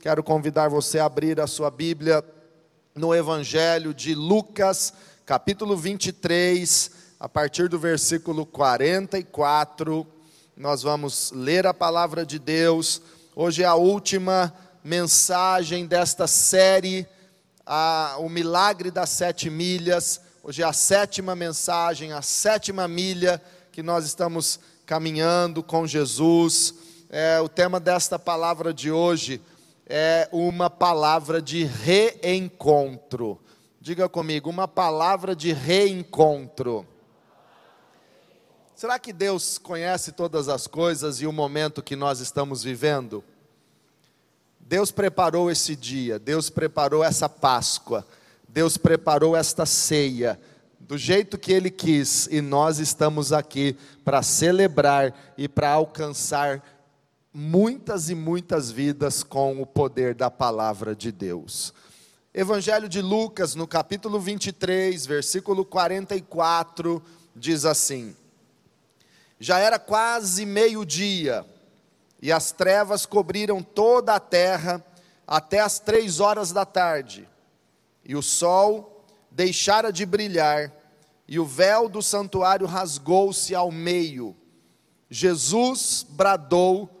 Quero convidar você a abrir a sua Bíblia no Evangelho de Lucas, capítulo 23, a partir do versículo 44. Nós vamos ler a palavra de Deus. Hoje é a última mensagem desta série, a, o milagre das sete milhas. Hoje é a sétima mensagem, a sétima milha que nós estamos caminhando com Jesus. É, o tema desta palavra de hoje é uma palavra de reencontro. Diga comigo, uma palavra de reencontro. Será que Deus conhece todas as coisas e o momento que nós estamos vivendo? Deus preparou esse dia, Deus preparou essa Páscoa, Deus preparou esta ceia, do jeito que Ele quis, e nós estamos aqui para celebrar e para alcançar muitas e muitas vidas com o poder da palavra de Deus. Evangelho de Lucas, no capítulo 23, versículo 44, diz assim: Já era quase meio-dia, e as trevas cobriram toda a terra até as três horas da tarde, e o sol deixara de brilhar, e o véu do santuário rasgou-se ao meio. Jesus bradou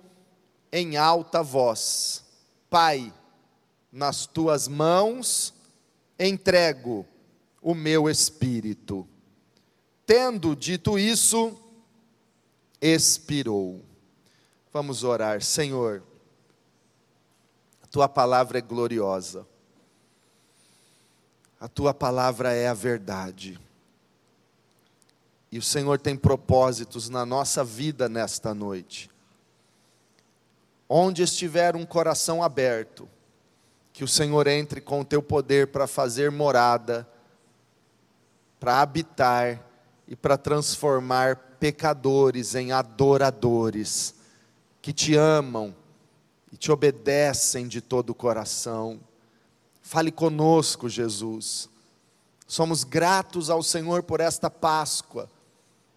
em alta voz: Pai, nas tuas mãos entrego o meu espírito. Tendo dito isso, expirou. Vamos orar, Senhor. A tua palavra é gloriosa. A tua palavra é a verdade. E o Senhor tem propósitos na nossa vida nesta noite onde estiver um coração aberto, que o Senhor entre com o teu poder para fazer morada, para habitar e para transformar pecadores em adoradores, que te amam e te obedecem de todo o coração. Fale conosco, Jesus. Somos gratos ao Senhor por esta Páscoa,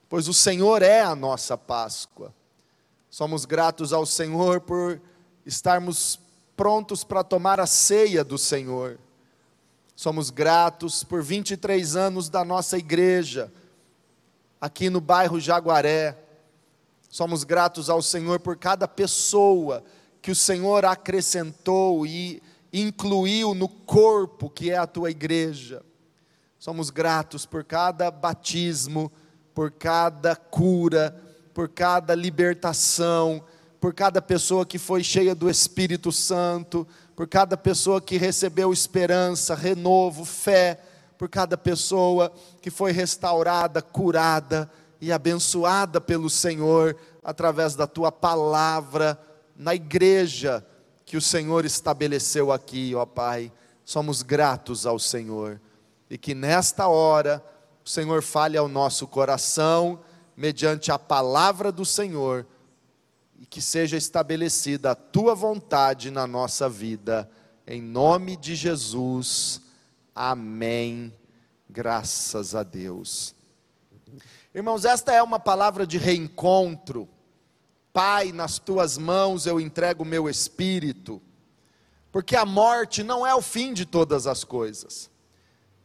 pois o Senhor é a nossa Páscoa. Somos gratos ao Senhor por estarmos prontos para tomar a ceia do Senhor. Somos gratos por 23 anos da nossa igreja, aqui no bairro Jaguaré. Somos gratos ao Senhor por cada pessoa que o Senhor acrescentou e incluiu no corpo que é a tua igreja. Somos gratos por cada batismo, por cada cura, por cada libertação, por cada pessoa que foi cheia do Espírito Santo, por cada pessoa que recebeu esperança, renovo, fé, por cada pessoa que foi restaurada, curada e abençoada pelo Senhor através da tua palavra na igreja que o Senhor estabeleceu aqui, ó Pai. Somos gratos ao Senhor e que nesta hora o Senhor fale ao nosso coração mediante a palavra do Senhor e que seja estabelecida a tua vontade na nossa vida, em nome de Jesus. Amém. Graças a Deus. Irmãos, esta é uma palavra de reencontro. Pai, nas tuas mãos eu entrego o meu espírito, porque a morte não é o fim de todas as coisas.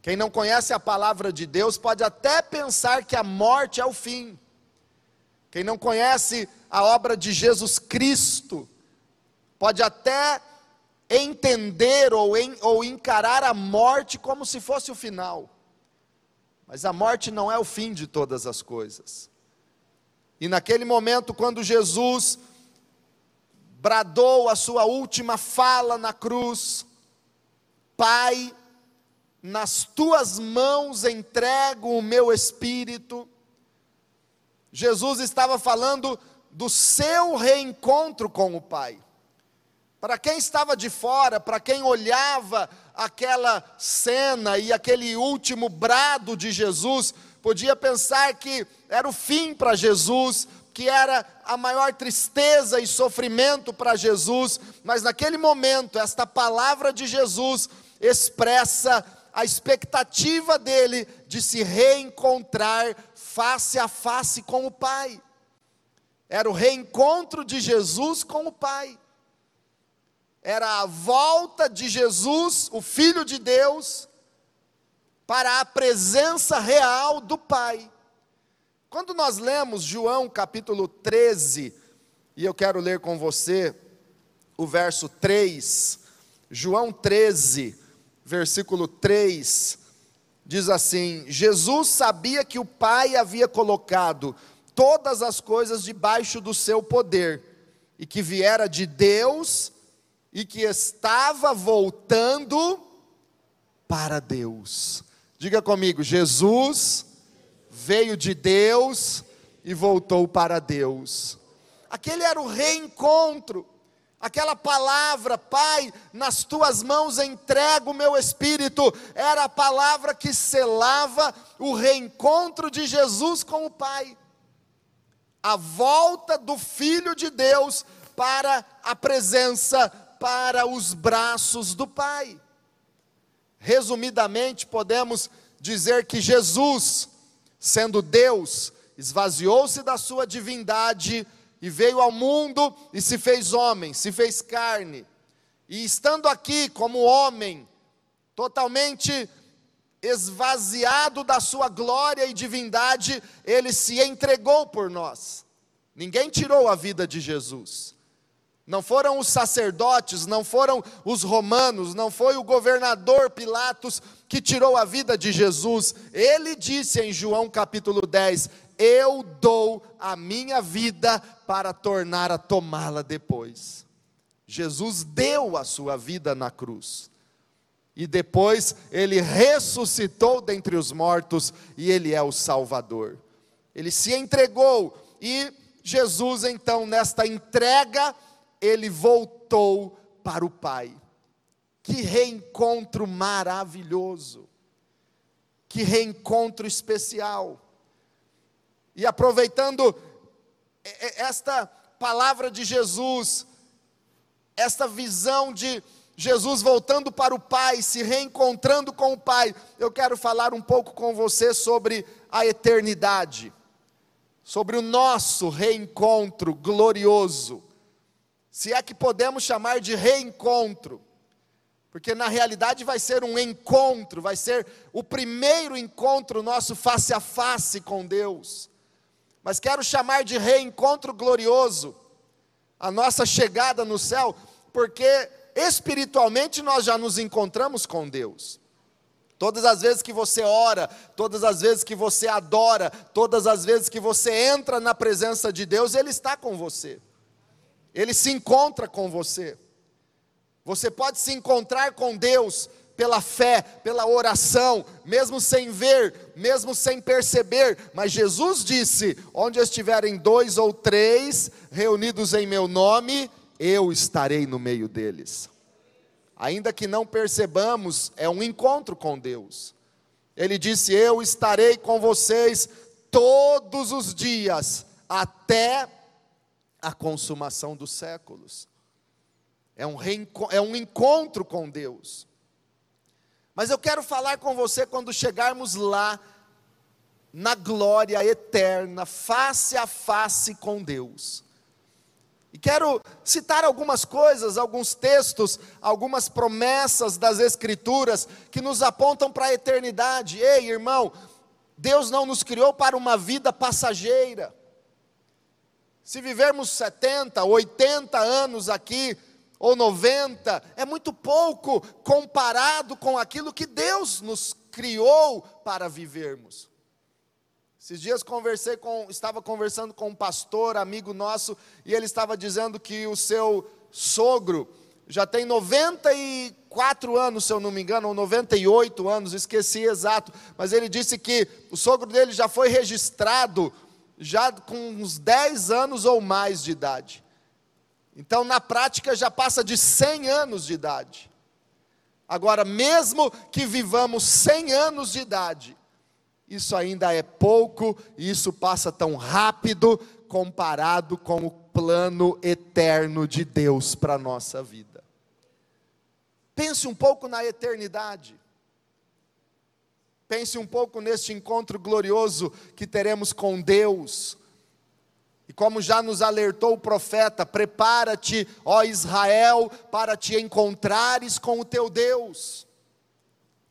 Quem não conhece a palavra de Deus pode até pensar que a morte é o fim. Quem não conhece a obra de Jesus Cristo pode até entender ou, em, ou encarar a morte como se fosse o final. Mas a morte não é o fim de todas as coisas. E naquele momento, quando Jesus bradou a sua última fala na cruz, Pai, nas tuas mãos entrego o meu espírito. Jesus estava falando do seu reencontro com o Pai. Para quem estava de fora, para quem olhava aquela cena e aquele último brado de Jesus, podia pensar que era o fim para Jesus, que era a maior tristeza e sofrimento para Jesus, mas naquele momento, esta palavra de Jesus expressa a expectativa dele de se reencontrar face a face com o Pai. Era o reencontro de Jesus com o Pai. era a volta de Jesus, o Filho de Deus, para a presença real do Pai. Quando nós lemos João capítulo 13, e eu quero ler com você o verso 3, João 13, versículo 3, diz assim: Jesus sabia que o Pai havia colocado todas as coisas debaixo do seu poder, e que viera de Deus, e que estava voltando para Deus. Diga comigo, Jesus veio de Deus e voltou para Deus. Aquele era o reencontro. Aquela palavra, Pai, nas tuas mãos entrego o meu espírito, era a palavra que selava o reencontro de Jesus com o Pai. A volta do Filho de Deus para a presença, para os braços do Pai. Resumidamente, podemos dizer que Jesus, sendo Deus, esvaziou-se da sua divindade e veio ao mundo e se fez homem, se fez carne. E estando aqui como homem, totalmente esvaziado da sua glória e divindade, ele se entregou por nós. Ninguém tirou a vida de Jesus. Não foram os sacerdotes, não foram os romanos, não foi o governador Pilatos que tirou a vida de Jesus. Ele disse em João capítulo 10: Eu dou a minha vida para tornar a tomá-la depois. Jesus deu a sua vida na cruz. E depois ele ressuscitou dentre os mortos e ele é o Salvador. Ele se entregou e Jesus então nesta entrega ele voltou para o Pai. Que reencontro maravilhoso. Que reencontro especial. E aproveitando esta palavra de Jesus, esta visão de Jesus voltando para o Pai, se reencontrando com o Pai, eu quero falar um pouco com você sobre a eternidade, sobre o nosso reencontro glorioso, se é que podemos chamar de reencontro, porque na realidade vai ser um encontro, vai ser o primeiro encontro nosso face a face com Deus mas quero chamar de reencontro glorioso a nossa chegada no céu, porque espiritualmente nós já nos encontramos com Deus. Todas as vezes que você ora, todas as vezes que você adora, todas as vezes que você entra na presença de Deus, Ele está com você, Ele se encontra com você. Você pode se encontrar com Deus pela fé, pela oração, mesmo sem ver, mesmo sem perceber, mas Jesus disse: onde estiverem dois ou três reunidos em meu nome, eu estarei no meio deles. Ainda que não percebamos, é um encontro com Deus. Ele disse: Eu estarei com vocês todos os dias, até a consumação dos séculos. É um, é um encontro com Deus. Mas eu quero falar com você quando chegarmos lá, na glória eterna, face a face com Deus. E quero citar algumas coisas, alguns textos, algumas promessas das Escrituras que nos apontam para a eternidade. Ei, irmão, Deus não nos criou para uma vida passageira. Se vivermos 70, 80 anos aqui, ou 90, é muito pouco comparado com aquilo que Deus nos criou para vivermos. Esses dias conversei com, estava conversando com um pastor, amigo nosso, e ele estava dizendo que o seu sogro já tem 94 anos, se eu não me engano, ou 98 anos, esqueci exato, mas ele disse que o sogro dele já foi registrado já com uns 10 anos ou mais de idade. Então, na prática, já passa de 100 anos de idade. Agora, mesmo que vivamos 100 anos de idade, isso ainda é pouco e isso passa tão rápido comparado com o plano eterno de Deus para a nossa vida. Pense um pouco na eternidade. Pense um pouco neste encontro glorioso que teremos com Deus E como já nos alertou o profeta, prepara-te, ó Israel, para te encontrares com o teu Deus.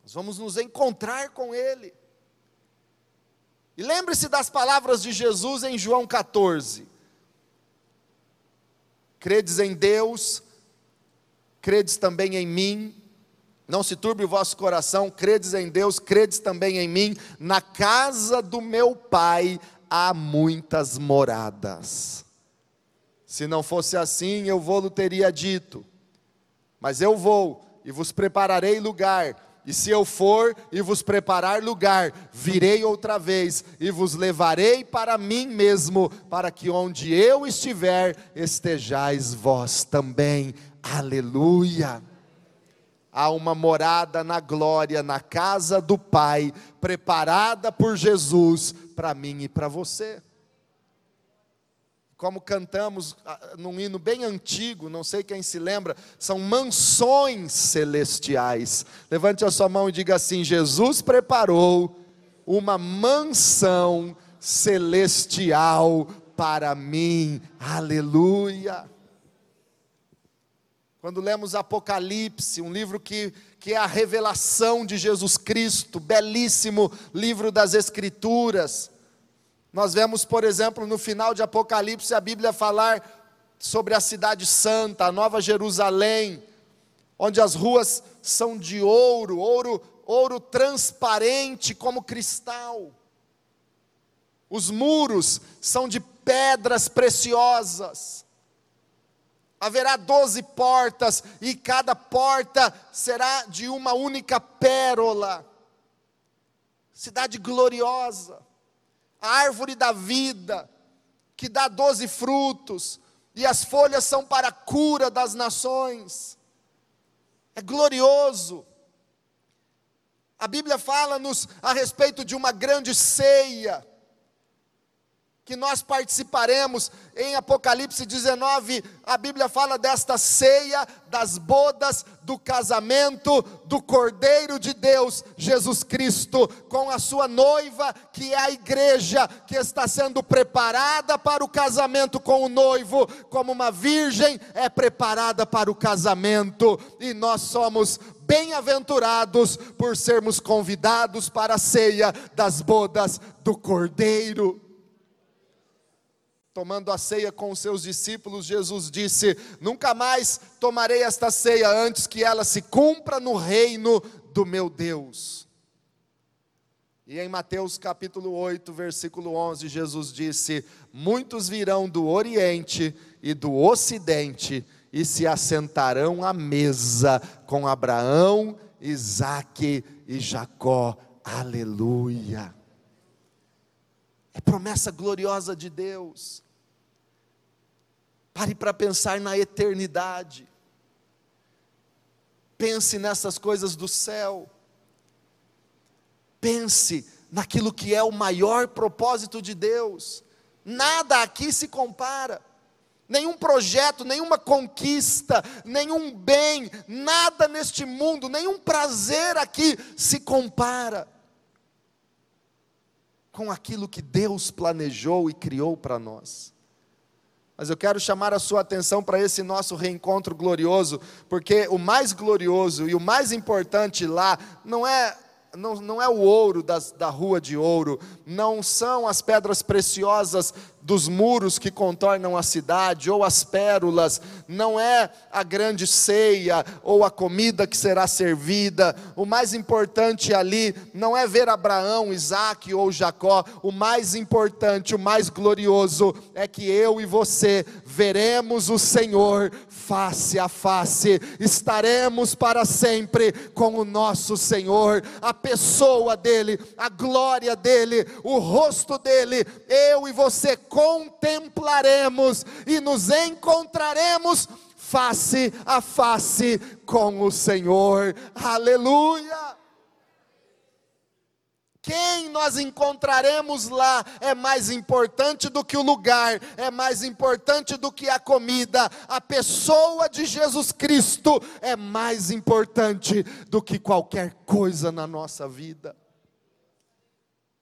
Nós vamos nos encontrar com Ele. E lembre-se das palavras de Jesus em João 14: Credes em Deus, credes também em mim. Não se turbe o vosso coração, credes em Deus, credes também em mim. Na casa do meu Pai há muitas moradas. Se não fosse assim, eu vou-lo teria dito. Mas eu vou e vos prepararei lugar. E se eu for e vos preparar lugar, virei outra vez e vos levarei para mim mesmo, para que onde eu estiver, estejais vós também. Aleluia. Há uma morada na glória, na casa do Pai, preparada por Jesus para mim e para você. Como cantamos ah, num hino bem antigo, não sei quem se lembra, são mansões celestiais. Levante a sua mão e diga assim: Jesus preparou uma mansão celestial para mim. Aleluia. Quando lemos Apocalipse, um livro que, que é a revelação de Jesus Cristo, belíssimo livro das Escrituras. Nós vemos, por exemplo, no final de Apocalipse, a Bíblia falar sobre a cidade santa, a Nova Jerusalém, onde as ruas são de ouro, ouro, ouro transparente como cristal. Os muros são de pedras preciosas haverá doze portas, e cada porta será de uma única pérola. Cidade gloriosa, a árvore da vida, que dá doze frutos, e as folhas são para a cura das nações. É glorioso. A Bíblia fala-nos a respeito de uma grande ceia que nós participaremos. Em Apocalipse 19, a Bíblia fala desta ceia, das bodas, do casamento do Cordeiro de Deus, Jesus Cristo, com a sua noiva, que é a igreja, que está sendo preparada para o casamento com o noivo, como uma virgem é preparada para o casamento, e nós somos bem-aventurados por sermos convidados para a ceia das bodas do Cordeiro tomando a ceia com os seus discípulos, Jesus disse: Nunca mais tomarei esta ceia antes que ela se cumpra no reino do meu Deus. E em Mateus capítulo 8, versículo 11, Jesus disse: Muitos virão do Oriente e do Ocidente e se assentarão à mesa com Abraão, Isaque e Jacó. Aleluia. É promessa gloriosa de Deus. Pare para pensar na eternidade. Pense nessas coisas do céu. Pense naquilo que é o maior propósito de Deus. Nada aqui se compara. Nenhum projeto, nenhuma conquista, nenhum bem, nada neste mundo, nenhum prazer aqui se compara com aquilo que Deus planejou e criou para nós. Mas eu quero chamar a sua atenção para esse nosso reencontro glorioso, porque o mais glorioso e o mais importante lá não é não, não é o ouro das, da rua de ouro, não são as pedras preciosas dos muros que contornam a cidade, ou as pérolas, não é a grande ceia, ou a comida que será servida. O mais importante ali não é ver Abraão, Isaac ou Jacó, o mais importante, o mais glorioso é que eu e você veremos o Senhor face a face, estaremos para sempre com o nosso Senhor, a pessoa dEle, a glória dEle, o rosto dEle, eu e você contemplaremos e nos encontraremos face a face com o Senhor. Aleluia! Quem nós encontraremos lá é mais importante do que o lugar, é mais importante do que a comida. A pessoa de Jesus Cristo é mais importante do que qualquer coisa na nossa vida.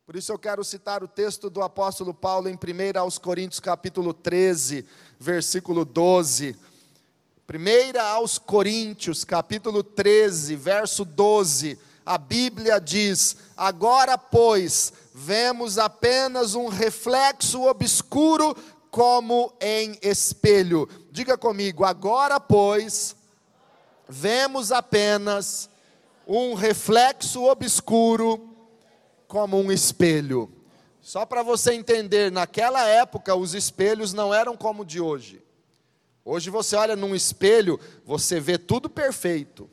Por isso eu quero citar o texto do apóstolo Paulo em 1 aos Coríntios capítulo 13, versículo 12. 1 aos Coríntios capítulo 13, verso 12. A Bíblia diz: Agora, pois, vemos apenas um reflexo obscuro como em espelho. Diga comigo, agora, pois, vemos apenas um reflexo obscuro como um espelho. Só para você entender, naquela época os espelhos não eram como de hoje. Hoje você olha num espelho, você vê tudo perfeito.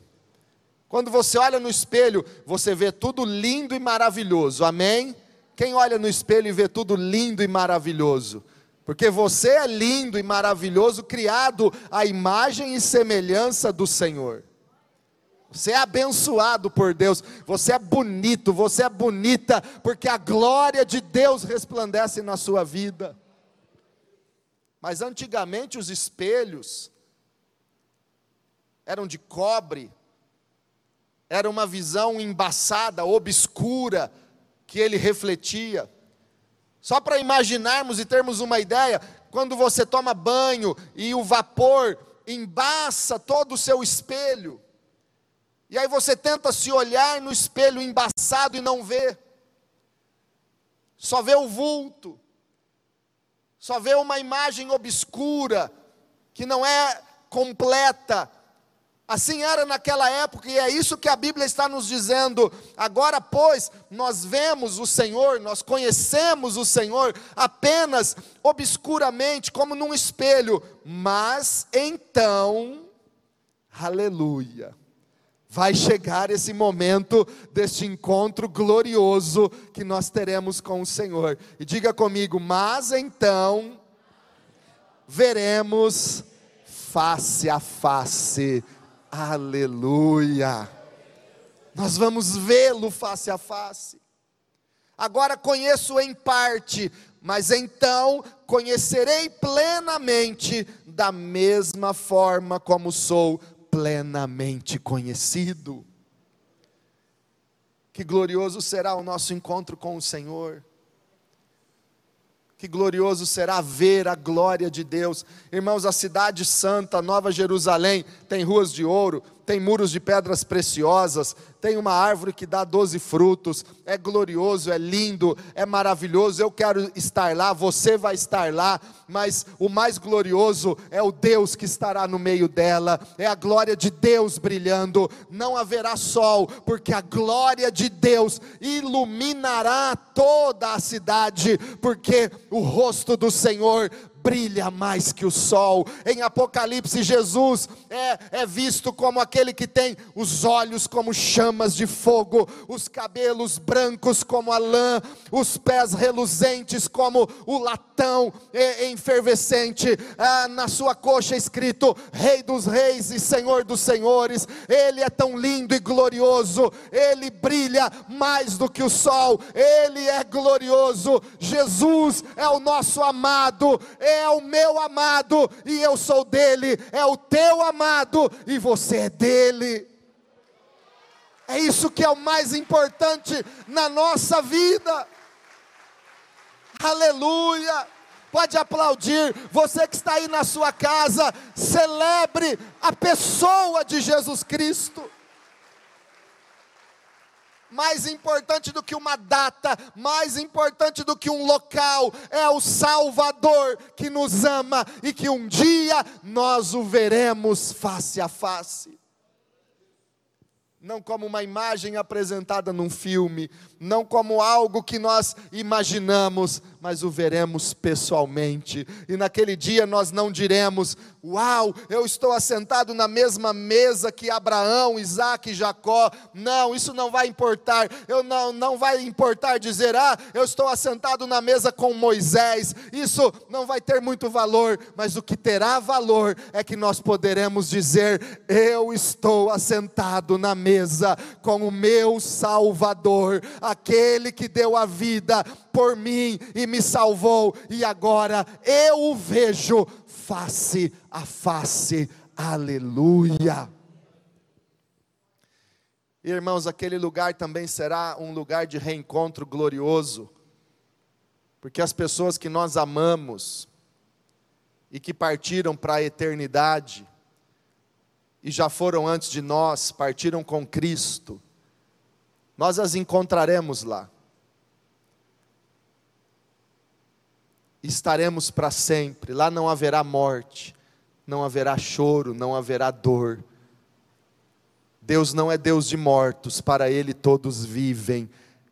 Quando você olha no espelho, você vê tudo lindo e maravilhoso. Amém? Quem olha no espelho e vê tudo lindo e maravilhoso? Porque você é lindo e maravilhoso, criado à imagem e semelhança do Senhor. Você é abençoado por Deus, você é bonito, você é bonita, porque a glória de Deus resplandece na sua vida. Mas antigamente os espelhos eram de cobre, era uma visão embaçada, obscura, que ele refletia. Só para imaginarmos e termos uma ideia, quando você toma banho e o vapor embaça todo o seu espelho, e aí você tenta se olhar no espelho embaçado e não vê. Só vê o vulto. Só vê uma imagem obscura que não é completa. Assim era naquela época e é isso que a Bíblia está nos dizendo. Agora, pois, nós vemos o Senhor, nós conhecemos o Senhor apenas obscuramente, como num espelho, mas então, aleluia vai chegar esse momento deste encontro glorioso que nós teremos com o Senhor. E diga comigo, mas então veremos face a face. Aleluia. Nós vamos vê-lo face a face. Agora conheço em parte, mas então conhecerei plenamente, da mesma forma como sou plenamente conhecido. Que glorioso será o nosso encontro com o Senhor. Que glorioso será ver a glória de Deus. Irmãos, a cidade santa, Nova Jerusalém, tem ruas de ouro, tem muros de pedras preciosas, tem uma árvore que dá doze frutos, é glorioso, é lindo, é maravilhoso. Eu quero estar lá, você vai estar lá, mas o mais glorioso é o Deus que estará no meio dela, é a glória de Deus brilhando. Não haverá sol, porque a glória de Deus iluminará toda a cidade, porque o rosto do Senhor brilha mais que o sol. Em Apocalipse, Jesus é, é visto como aquele que tem os olhos como chamas de fogo, os cabelos brancos como a lã, os pés reluzentes como o latão efervescente. Ah, na sua coxa escrito Rei dos Reis e Senhor dos Senhores. Ele é tão lindo e glorioso, ele brilha mais do que o sol, ele é glorioso. Jesus é o nosso amado, é o meu amado e eu sou dele, é o teu amado e você é dele. É isso que é o mais importante na nossa vida. Aleluia! Pode aplaudir, você que está aí na sua casa, celebre a pessoa de Jesus Cristo mais importante do que uma data, mais importante do que um local, é o Salvador que nos ama e que um dia nós o veremos face a face. Não como uma imagem apresentada num filme, não como algo que nós imaginamos, mas o veremos pessoalmente. E naquele dia nós não diremos: Uau, eu estou assentado na mesma mesa que Abraão, Isaac e Jacó. Não, isso não vai importar. Eu não, não vai importar dizer: Ah, eu estou assentado na mesa com Moisés. Isso não vai ter muito valor, mas o que terá valor é que nós poderemos dizer: Eu estou assentado na mesa com o meu Salvador, aquele que deu a vida por mim e me salvou, e agora eu o vejo face a face. Aleluia. Irmãos, aquele lugar também será um lugar de reencontro glorioso, porque as pessoas que nós amamos e que partiram para a eternidade, e já foram antes de nós, partiram com Cristo, nós as encontraremos lá. Estaremos para sempre, lá não haverá morte, não haverá choro, não haverá dor Deus não é Deus de mortos, para Ele todos vivem,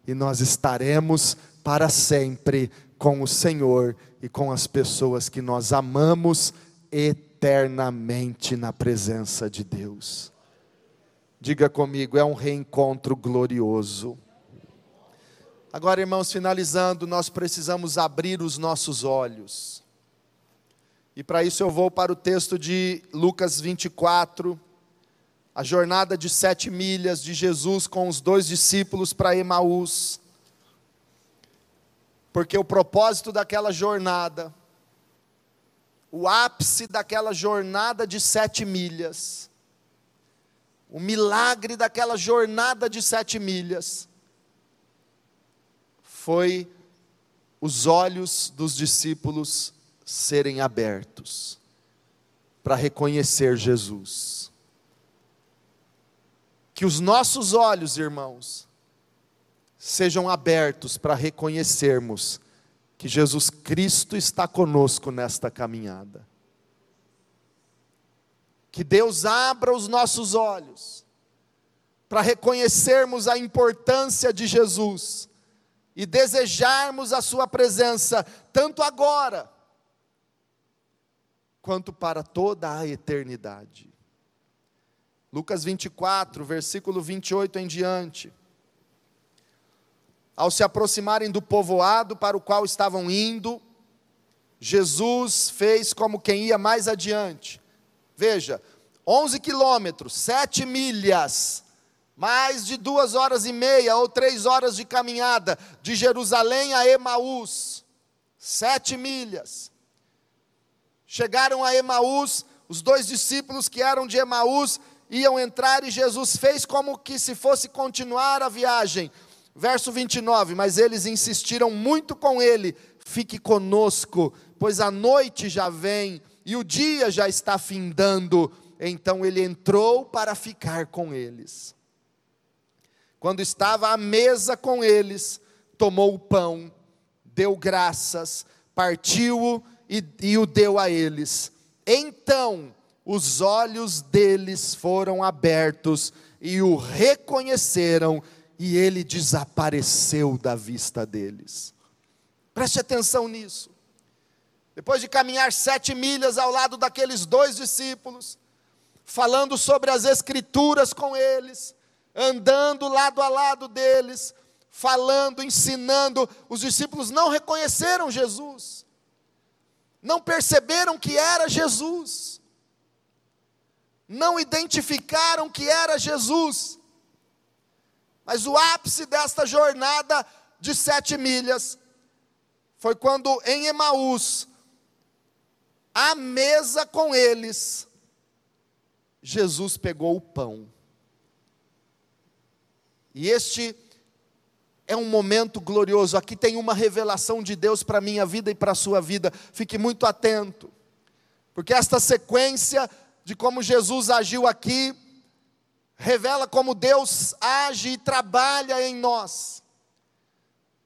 e nós estaremos para sempre com o Senhor e com as pessoas que nós amamos eternamente na presença de Deus. Diga comigo, é um reencontro glorioso. Agora, irmãos, finalizando, nós precisamos abrir os nossos olhos. E para isso eu vou para o texto de Lucas 24, a jornada de sete milhas de Jesus com os dois discípulos para Emaús. Porque o propósito daquela jornada, o ápice daquela jornada de sete milhas, o milagre daquela jornada de sete milhas, foi os olhos dos discípulos serem abertos para reconhecer Jesus. Que os nossos olhos, irmãos, sejam abertos para reconhecermos que Jesus Cristo está conosco nesta caminhada. Que Deus abra os nossos olhos para reconhecermos a importância de Jesus e desejarmos a Sua presença, tanto agora, quanto para toda a eternidade. Lucas 24, versículo 28 em diante. Ao se aproximarem do povoado para o qual estavam indo, Jesus fez como quem ia mais adiante. Veja, 11 quilômetros, 7 milhas, mais de duas horas e meia ou três horas de caminhada de Jerusalém a Emaús, sete milhas. Chegaram a Emaús, os dois discípulos que eram de Emaús iam entrar e Jesus fez como que se fosse continuar a viagem. Verso 29, mas eles insistiram muito com ele: fique conosco, pois a noite já vem e o dia já está findando. Então ele entrou para ficar com eles. Quando estava à mesa com eles, tomou o pão, deu graças, partiu-o e, e o deu a eles. Então os olhos deles foram abertos e o reconheceram, e ele desapareceu da vista deles. Preste atenção nisso. Depois de caminhar sete milhas ao lado daqueles dois discípulos, falando sobre as Escrituras com eles, andando lado a lado deles, falando, ensinando, os discípulos não reconheceram Jesus, não perceberam que era Jesus não identificaram que era Jesus. Mas o ápice desta jornada de sete milhas foi quando em Emaús, à mesa com eles, Jesus pegou o pão. E este é um momento glorioso. Aqui tem uma revelação de Deus para a minha vida e para a sua vida. Fique muito atento, porque esta sequência de como Jesus agiu aqui, revela como Deus age e trabalha em nós.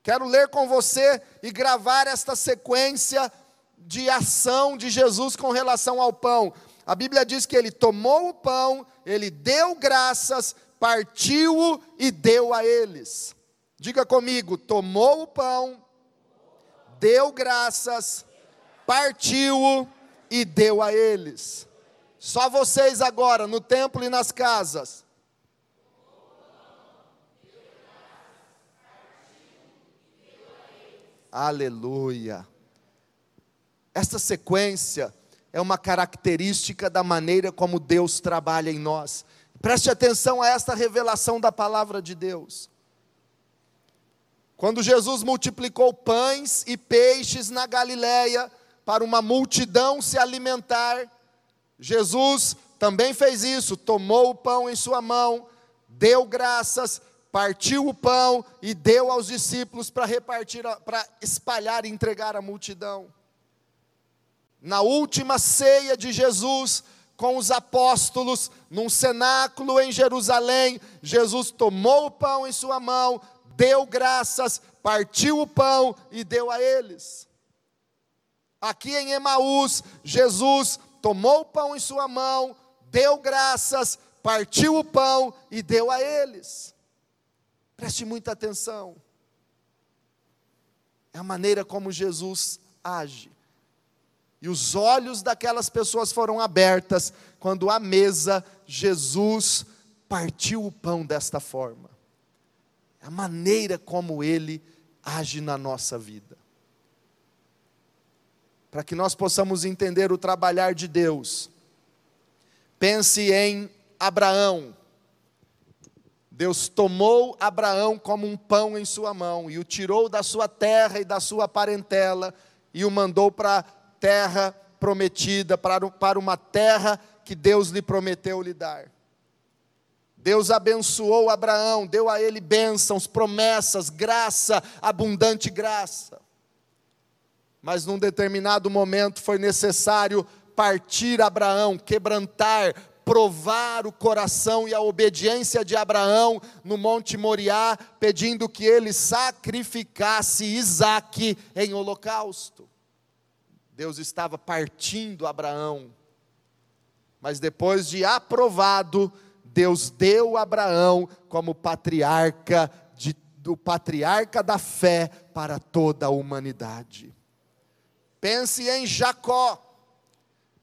Quero ler com você e gravar esta sequência de ação de Jesus com relação ao pão. A Bíblia diz que ele tomou o pão, ele deu graças, partiu-o e deu a eles. Diga comigo: tomou o pão, deu graças, partiu-o e deu a eles. Só vocês agora, no templo e nas casas. Aleluia. Esta sequência é uma característica da maneira como Deus trabalha em nós. Preste atenção a esta revelação da palavra de Deus. Quando Jesus multiplicou pães e peixes na Galileia para uma multidão se alimentar, Jesus também fez isso, tomou o pão em sua mão, deu graças, partiu o pão e deu aos discípulos para repartir, para espalhar e entregar à multidão. Na última ceia de Jesus com os apóstolos, num cenáculo em Jerusalém, Jesus tomou o pão em sua mão, deu graças, partiu o pão e deu a eles. Aqui em Emaús, Jesus tomou o pão em sua mão, deu graças, partiu o pão e deu a eles. Preste muita atenção. É a maneira como Jesus age. E os olhos daquelas pessoas foram abertas quando à mesa Jesus partiu o pão desta forma. É a maneira como ele age na nossa vida. Para que nós possamos entender o trabalhar de Deus, pense em Abraão. Deus tomou Abraão como um pão em sua mão e o tirou da sua terra e da sua parentela e o mandou para terra prometida, para, para uma terra que Deus lhe prometeu lhe dar. Deus abençoou Abraão, deu a ele bênçãos, promessas, graça, abundante graça. Mas num determinado momento foi necessário partir Abraão, quebrantar, provar o coração e a obediência de Abraão no Monte Moriá, pedindo que ele sacrificasse Isaque em holocausto. Deus estava partindo Abraão, mas depois de aprovado, Deus deu Abraão como patriarca de, do patriarca da fé para toda a humanidade. Pense em Jacó.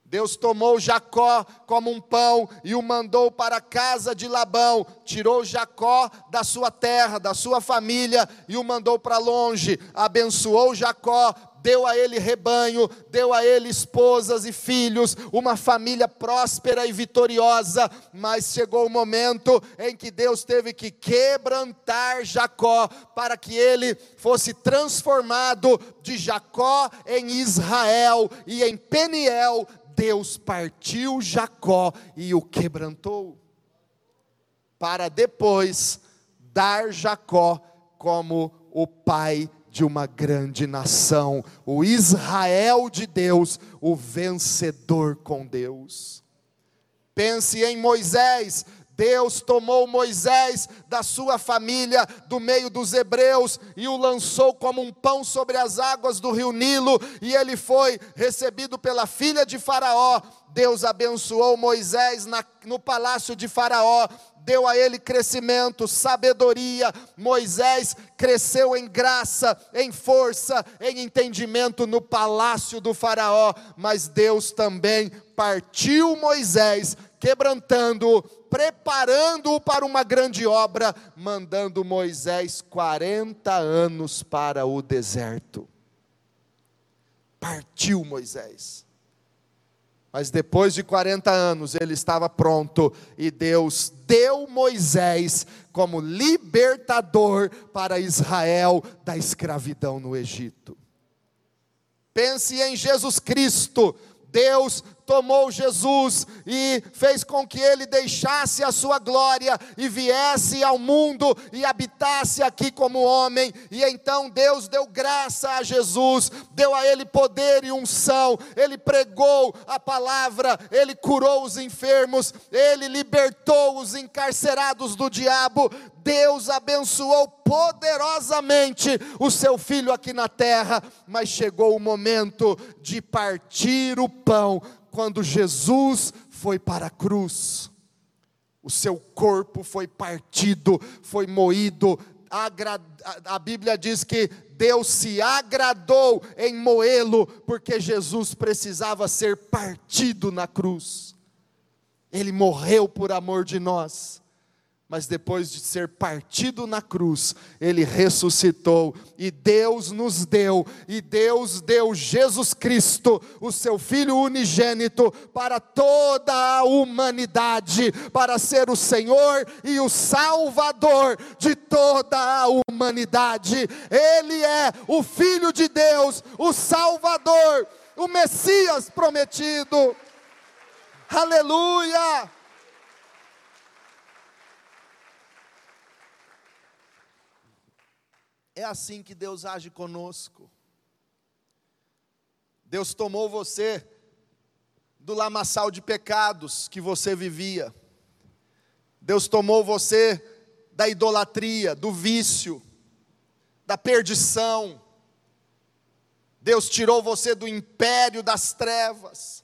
Deus tomou Jacó como um pão e o mandou para a casa de Labão, tirou Jacó da sua terra, da sua família e o mandou para longe, abençoou Jacó, deu a ele rebanho, deu a ele esposas e filhos, uma família próspera e vitoriosa, mas chegou o momento em que Deus teve que quebrantar Jacó para que ele fosse transformado de Jacó em Israel e em Peniel. Deus partiu Jacó e o quebrantou, para depois dar Jacó como o pai de uma grande nação, o Israel de Deus, o vencedor com Deus. Pense em Moisés, Deus tomou Moisés da sua família, do meio dos hebreus, e o lançou como um pão sobre as águas do rio Nilo, e ele foi recebido pela filha de Faraó. Deus abençoou Moisés na, no palácio de Faraó, deu a ele crescimento, sabedoria. Moisés cresceu em graça, em força, em entendimento no palácio do Faraó, mas Deus também partiu Moisés, quebrantando-o, preparando-o para uma grande obra, mandando Moisés 40 anos para o deserto. Partiu Moisés. Mas depois de 40 anos ele estava pronto e Deus deu Moisés como libertador para Israel da escravidão no Egito. Pense em Jesus Cristo, Deus tomou Jesus e fez com que ele deixasse a sua glória e viesse ao mundo e habitasse aqui como homem. E então Deus deu graça a Jesus, deu a ele poder e unção. Ele pregou a palavra, ele curou os enfermos, ele libertou os encarcerados do diabo. Deus abençoou poderosamente o seu filho aqui na terra, mas chegou o momento de partir o pão quando Jesus foi para a cruz. O seu corpo foi partido, foi moído. A Bíblia diz que Deus se agradou em moê-lo, porque Jesus precisava ser partido na cruz. Ele morreu por amor de nós mas depois de ser partido na cruz, ele ressuscitou e Deus nos deu, e Deus deu Jesus Cristo, o seu Filho unigênito, para toda a humanidade, para ser o Senhor e o Salvador de toda a humanidade. Ele é o Filho de Deus, o Salvador, o Messias prometido. Aleluia! É assim que Deus age conosco. Deus tomou você do lamaçal de pecados que você vivia. Deus tomou você da idolatria, do vício, da perdição. Deus tirou você do império das trevas.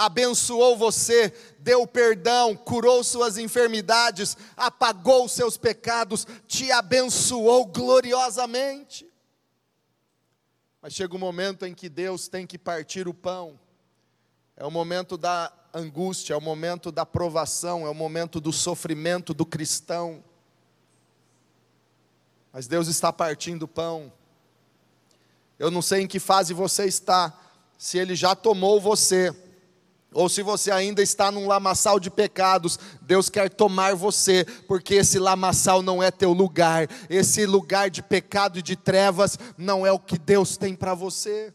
Abençoou você, deu perdão, curou suas enfermidades, apagou seus pecados, te abençoou gloriosamente. Mas chega um momento em que Deus tem que partir o pão. É o momento da angústia, é o momento da provação, é o momento do sofrimento do cristão. Mas Deus está partindo o pão. Eu não sei em que fase você está, se Ele já tomou você, ou se você ainda está num lamaçal de pecados, Deus quer tomar você, porque esse lamaçal não é teu lugar, esse lugar de pecado e de trevas não é o que Deus tem para você.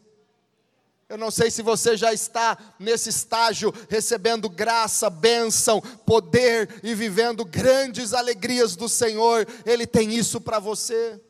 Eu não sei se você já está nesse estágio, recebendo graça, bênção, poder e vivendo grandes alegrias do Senhor, Ele tem isso para você.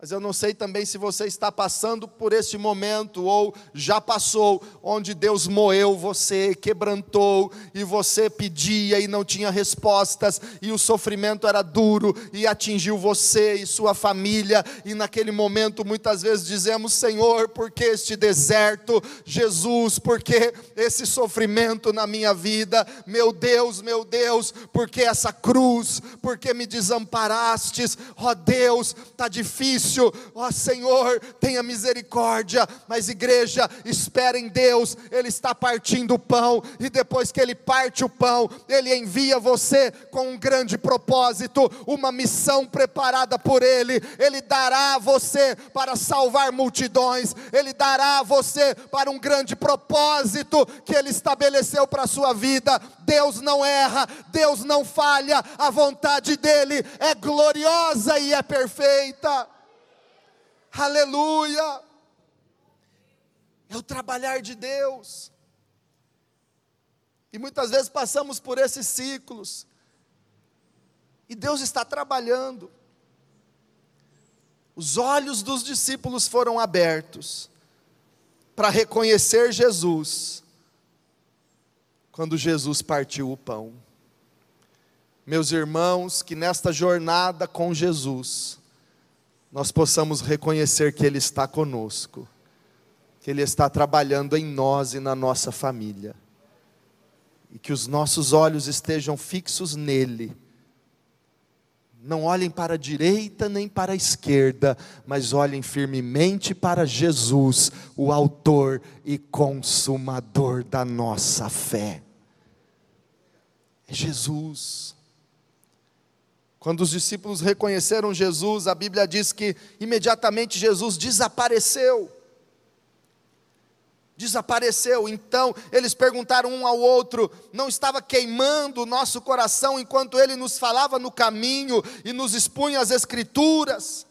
Mas eu não sei também se você está passando por este momento ou já passou, onde Deus moeu você, quebrantou e você pedia e não tinha respostas, e o sofrimento era duro e atingiu você e sua família, e naquele momento muitas vezes dizemos: Senhor, por que este deserto? Jesus, por que esse sofrimento na minha vida? Meu Deus, meu Deus, por que essa cruz? Por que me desamparastes? Ó oh, Deus, está difícil difícil, ó Senhor, tenha misericórdia, mas igreja, espera em Deus, Ele está partindo o pão, e depois que Ele parte o pão, Ele envia você com um grande propósito, uma missão preparada por Ele, Ele dará a você para salvar multidões, Ele dará a você para um grande propósito que Ele estabeleceu para a sua vida. Deus não erra, Deus não falha, a vontade dEle é gloriosa e é perfeita. Aleluia! É o trabalhar de Deus. E muitas vezes passamos por esses ciclos. E Deus está trabalhando. Os olhos dos discípulos foram abertos para reconhecer Jesus quando Jesus partiu o pão. Meus irmãos, que nesta jornada com Jesus, nós possamos reconhecer que Ele está conosco, que Ele está trabalhando em nós e na nossa família, e que os nossos olhos estejam fixos nele. Não olhem para a direita nem para a esquerda, mas olhem firmemente para Jesus, o Autor e Consumador da nossa fé. É Jesus. Quando os discípulos reconheceram Jesus, a Bíblia diz que imediatamente Jesus desapareceu. Desapareceu. Então eles perguntaram um ao outro: não estava queimando o nosso coração enquanto ele nos falava no caminho e nos expunha as Escrituras?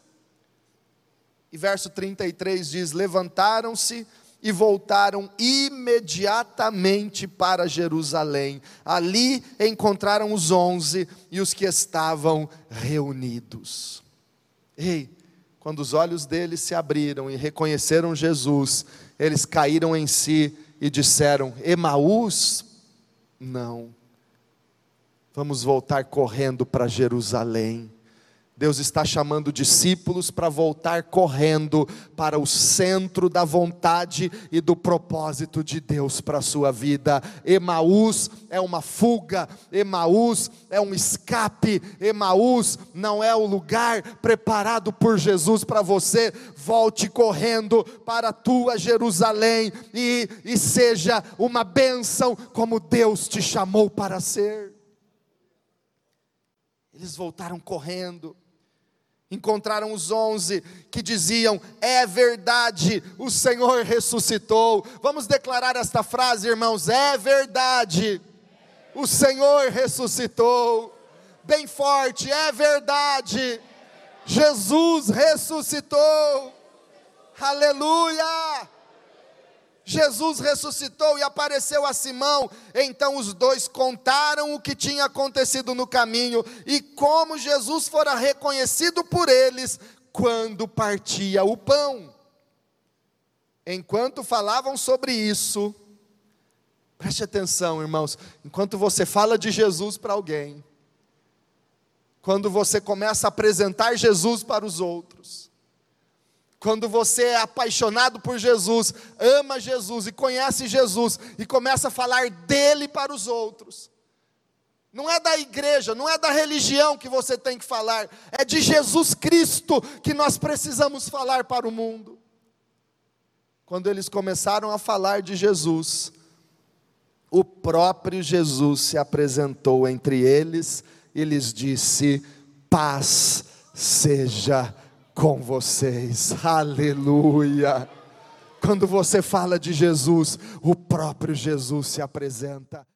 E verso 33 diz: Levantaram-se e voltaram imediatamente para Jerusalém. Ali encontraram os onze e os que estavam reunidos. Ei, quando os olhos deles se abriram e reconheceram Jesus, eles caíram em si e disseram: Emaús? Não. Vamos voltar correndo para Jerusalém. Deus está chamando discípulos para voltar correndo para o centro da vontade e do propósito de Deus para a sua vida. Emaús é uma fuga, Emaús é um escape, Emaús não é o lugar preparado por Jesus para você. Volte correndo para a tua Jerusalém e, e seja uma bênção como Deus te chamou para ser. Eles voltaram correndo encontraram os onze que diziam: É verdade, o Senhor ressuscitou. Vamos declarar esta frase, irmãos: É verdade, o Senhor ressuscitou. Bem forte, é verdade, Jesus ressuscitou. Aleluia! Jesus ressuscitou e apareceu a Simão. Então os dois contaram o que tinha acontecido no caminho e como Jesus fora reconhecido por eles quando partia o pão. Enquanto falavam sobre isso, preste atenção, irmãos, enquanto você fala de Jesus para alguém, quando você começa a apresentar Jesus para os outros, quando você é apaixonado por Jesus, ama Jesus e conhece Jesus e começa a falar dele para os outros. Não é da igreja, não é da religião que você tem que falar, é de Jesus Cristo que nós precisamos falar para o mundo. Quando eles começaram a falar de Jesus, o próprio Jesus se apresentou entre eles e lhes disse: Paz seja com vocês. Aleluia. Quando você fala de Jesus, o próprio Jesus se apresenta.